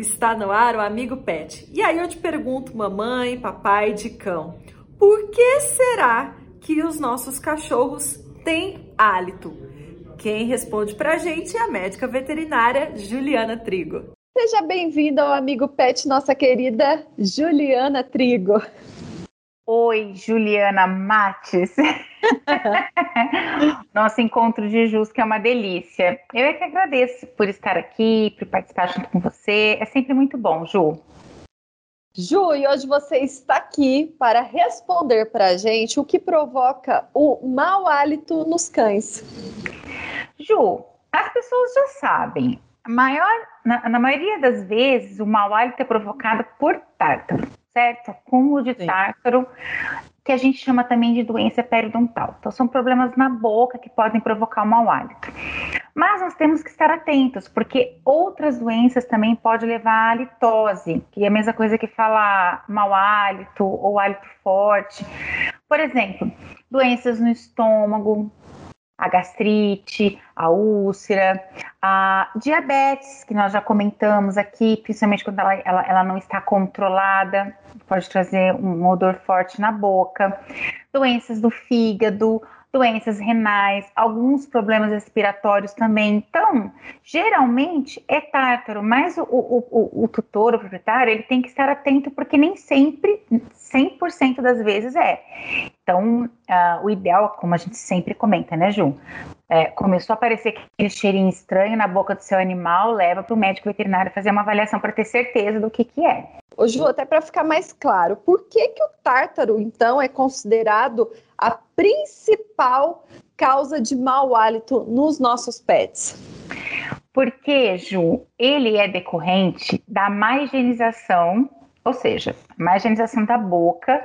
Está no ar o Amigo Pet. E aí eu te pergunto, mamãe, papai de cão, por que será que os nossos cachorros têm hálito? Quem responde pra gente é a médica veterinária Juliana Trigo. Seja bem-vinda ao Amigo Pet, nossa querida Juliana Trigo. Oi, Juliana Mates. Nosso encontro de Jus, que é uma delícia. Eu é que agradeço por estar aqui, por participar junto com você. É sempre muito bom, Ju. Ju, e hoje você está aqui para responder para a gente o que provoca o mau hálito nos cães. Ju, as pessoas já sabem. Maior, na, na maioria das vezes, o mau hálito é provocado por tártaro certo? Acúmulo de Sim. tártaro, que a gente chama também de doença periodontal. Então, são problemas na boca que podem provocar o mau hálito. Mas nós temos que estar atentos, porque outras doenças também podem levar à halitose, que é a mesma coisa que falar mau hálito ou hálito forte. Por exemplo, doenças no estômago, a gastrite, a úlcera, a diabetes, que nós já comentamos aqui, principalmente quando ela, ela, ela não está controlada, pode trazer um odor forte na boca, doenças do fígado, doenças renais, alguns problemas respiratórios também. Então, geralmente é tártaro, mas o, o, o, o tutor, o proprietário, ele tem que estar atento porque nem sempre, 100% das vezes é. Então, uh, o ideal, como a gente sempre comenta, né, Ju? É, começou a aparecer aquele cheirinho estranho na boca do seu animal, leva para o médico veterinário fazer uma avaliação para ter certeza do que, que é. Ô Ju, até para ficar mais claro, por que, que o tártaro, então, é considerado a principal causa de mau hálito nos nossos pets? Porque, Ju, ele é decorrente da má higienização ou seja, má higienização da boca,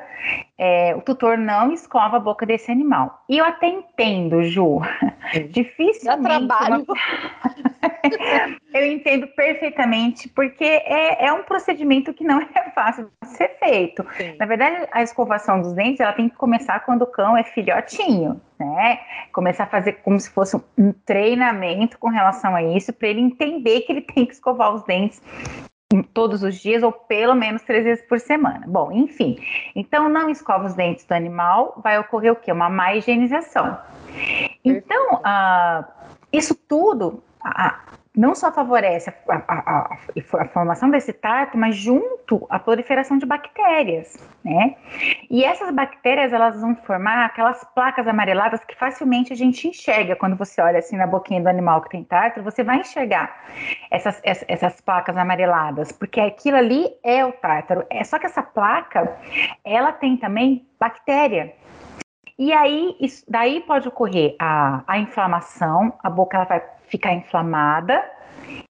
é, o tutor não escova a boca desse animal. E eu até entendo, Ju, dificilmente... Dá trabalho. eu entendo perfeitamente, porque é, é, um procedimento que não é fácil de ser feito. Sim. Na verdade, a escovação dos dentes, ela tem que começar quando o cão é filhotinho, né? Começar a fazer como se fosse um treinamento com relação a isso, para ele entender que ele tem que escovar os dentes todos os dias ou pelo menos três vezes por semana. Bom, enfim. Então, não escova os dentes do animal, vai ocorrer o quê? Uma má higienização. Então, uh, isso tudo, não só favorece a, a, a, a, formação desse tarto, mas junto a proliferação de bactérias, né? E essas bactérias elas vão formar aquelas placas amareladas que facilmente a gente enxerga quando você olha assim na boquinha do animal que tem tártaro, você vai enxergar essas, essas, essas placas amareladas, porque aquilo ali é o tártaro. É só que essa placa, ela tem também bactéria. E aí, isso, daí pode ocorrer a, a inflamação, a boca ela vai ficar inflamada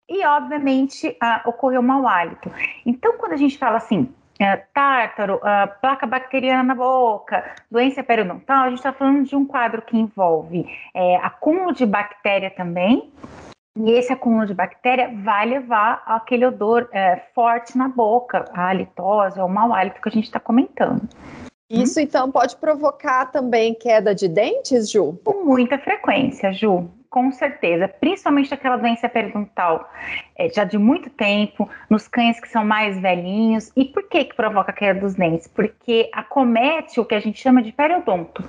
e, obviamente, uh, ocorreu mau hálito. Então, quando a gente fala assim, uh, tártaro, uh, placa bacteriana na boca, doença periodontal, a gente está falando de um quadro que envolve é, acúmulo de bactéria também, e esse acúmulo de bactéria vai levar aquele odor é, forte na boca, a halitose, o mau hálito que a gente está comentando. Isso então pode provocar também queda de dentes, Ju? Com muita frequência, Ju com certeza, principalmente aquela doença periodontal é, já de muito tempo, nos cães que são mais velhinhos. E por que que provoca a queda dos dentes? Porque acomete o que a gente chama de periodonto.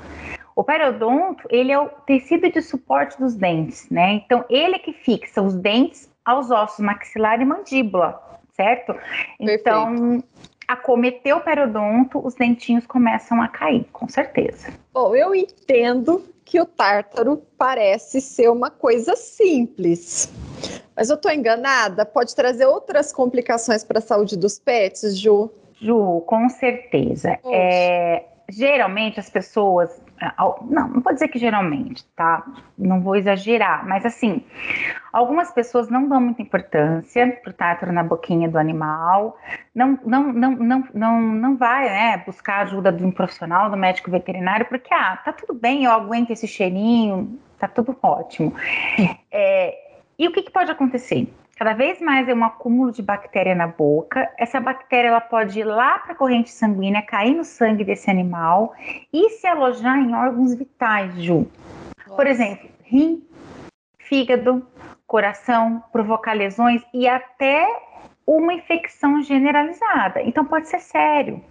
O periodonto, ele é o tecido de suporte dos dentes, né? Então, ele é que fixa os dentes aos ossos maxilar e mandíbula, certo? Então, Perfeito acometeu o periodonto, os dentinhos começam a cair, com certeza. Bom, eu entendo que o tártaro parece ser uma coisa simples. Mas eu estou enganada? Pode trazer outras complicações para a saúde dos pets, Ju? Ju, com certeza. É, geralmente as pessoas, não, não vou dizer que geralmente, tá? Não vou exagerar, mas assim, algumas pessoas não dão muita importância pro tártaro na boquinha do animal, não, não, não, não, não, não vai, né, buscar ajuda de um profissional, do médico veterinário, porque, ah, tá tudo bem, eu aguento esse cheirinho, tá tudo ótimo. É, e o que, que pode acontecer? Cada vez mais é um acúmulo de bactéria na boca. Essa bactéria ela pode ir lá para a corrente sanguínea, cair no sangue desse animal e se alojar em órgãos vitais, Ju. Nossa. Por exemplo, rim, fígado, coração, provocar lesões e até uma infecção generalizada. Então pode ser sério.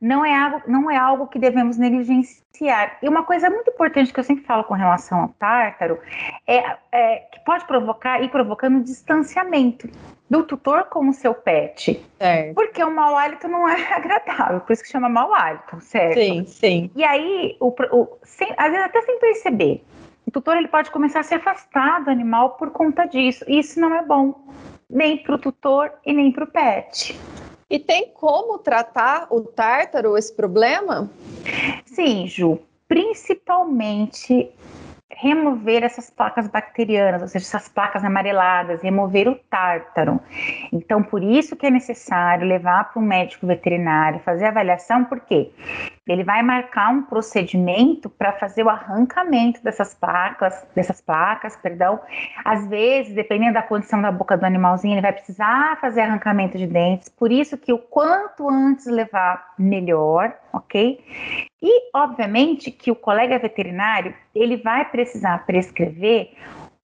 Não é algo, não é algo que devemos negligenciar. E uma coisa muito importante que eu sempre falo com relação ao tártaro é, é que pode provocar e provocando distanciamento do tutor com o seu pet. Certo. Porque o mau hálito não é agradável, por isso que chama mau hálito, certo? Sim, sim. E aí, o, o, sem, às vezes até sem perceber, o tutor ele pode começar a se afastar do animal por conta disso. E isso não é bom nem para o tutor e nem para o pet. E tem como tratar o tártaro, esse problema? Sim, Ju. Principalmente remover essas placas bacterianas, ou seja, essas placas amareladas, remover o tártaro. Então, por isso que é necessário levar para um médico veterinário, fazer avaliação, porque ele vai marcar um procedimento para fazer o arrancamento dessas placas, dessas placas, perdão. Às vezes, dependendo da condição da boca do animalzinho, ele vai precisar fazer arrancamento de dentes. Por isso que o quanto antes levar, melhor, ok? E, obviamente, que o colega veterinário ele vai precisar prescrever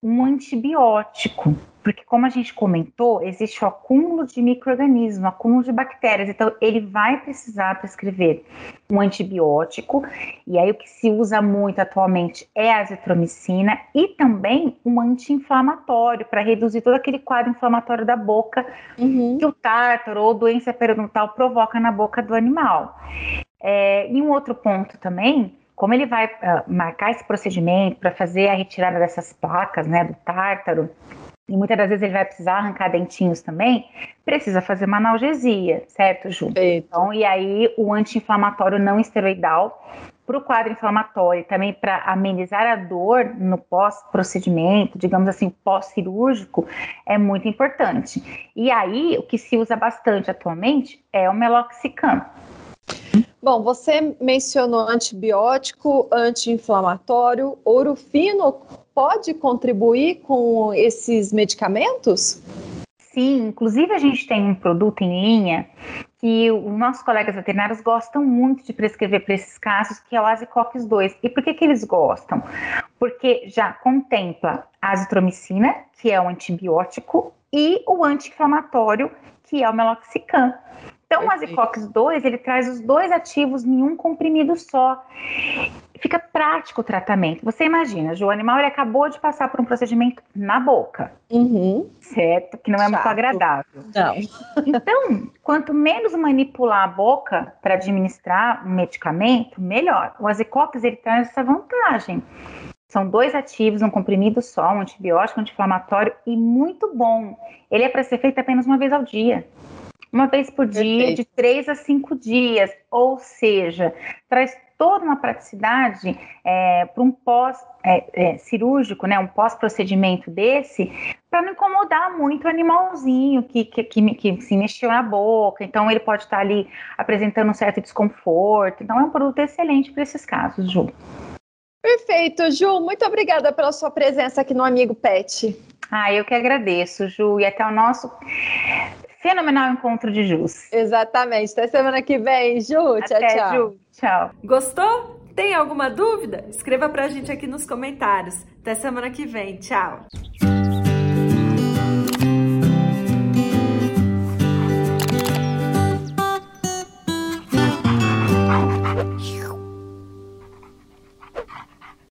um antibiótico, porque como a gente comentou, existe o acúmulo de micro-organismos, acúmulo de bactérias, então ele vai precisar prescrever um antibiótico, e aí o que se usa muito atualmente é a azitromicina e também um anti-inflamatório para reduzir todo aquele quadro inflamatório da boca uhum. que o tártaro ou doença periodontal provoca na boca do animal. É, e um outro ponto também, como ele vai uh, marcar esse procedimento para fazer a retirada dessas placas, né, do tártaro, e muitas das vezes ele vai precisar arrancar dentinhos também, precisa fazer uma analgesia, certo, Ju? Perfeito. Então, e aí o anti-inflamatório não esteroidal para o quadro inflamatório, também para amenizar a dor no pós-procedimento, digamos assim, pós-cirúrgico, é muito importante. E aí, o que se usa bastante atualmente é o meloxicam. Bom, você mencionou antibiótico, anti-inflamatório. Ouro fino pode contribuir com esses medicamentos? Sim, inclusive a gente tem um produto em linha que os nossos colegas veterinários gostam muito de prescrever para esses casos, que é o Azicox 2. E por que, que eles gostam? Porque já contempla a azitromicina, que é o antibiótico, e o anti-inflamatório, que é o meloxicam. Então, o Azicox 2, ele traz os dois ativos em um comprimido só. Fica prático o tratamento. Você imagina, o animal ele acabou de passar por um procedimento na boca, uhum. certo? Que não é Chato. muito agradável. Não. Então, quanto menos manipular a boca para administrar um medicamento, melhor. O Azicox ele traz essa vantagem. São dois ativos, um comprimido só, um antibiótico, um anti-inflamatório e muito bom. Ele é para ser feito apenas uma vez ao dia uma vez por dia, Perfeito. de três a cinco dias, ou seja, traz toda uma praticidade é, para um pós-cirúrgico, é, é, né, um pós-procedimento desse, para não incomodar muito o animalzinho que, que, que, que, se mexeu na boca, então ele pode estar ali apresentando um certo desconforto. Então é um produto excelente para esses casos, Ju. Perfeito, Ju. Muito obrigada pela sua presença aqui no Amigo Pet. Ah, eu que agradeço, Ju. E até o nosso fenomenal encontro de Jus. Exatamente. Até semana que vem, Ju. Tchau, Até, tchau. Ju. Tchau. Gostou? Tem alguma dúvida? Escreva pra gente aqui nos comentários. Até semana que vem. Tchau.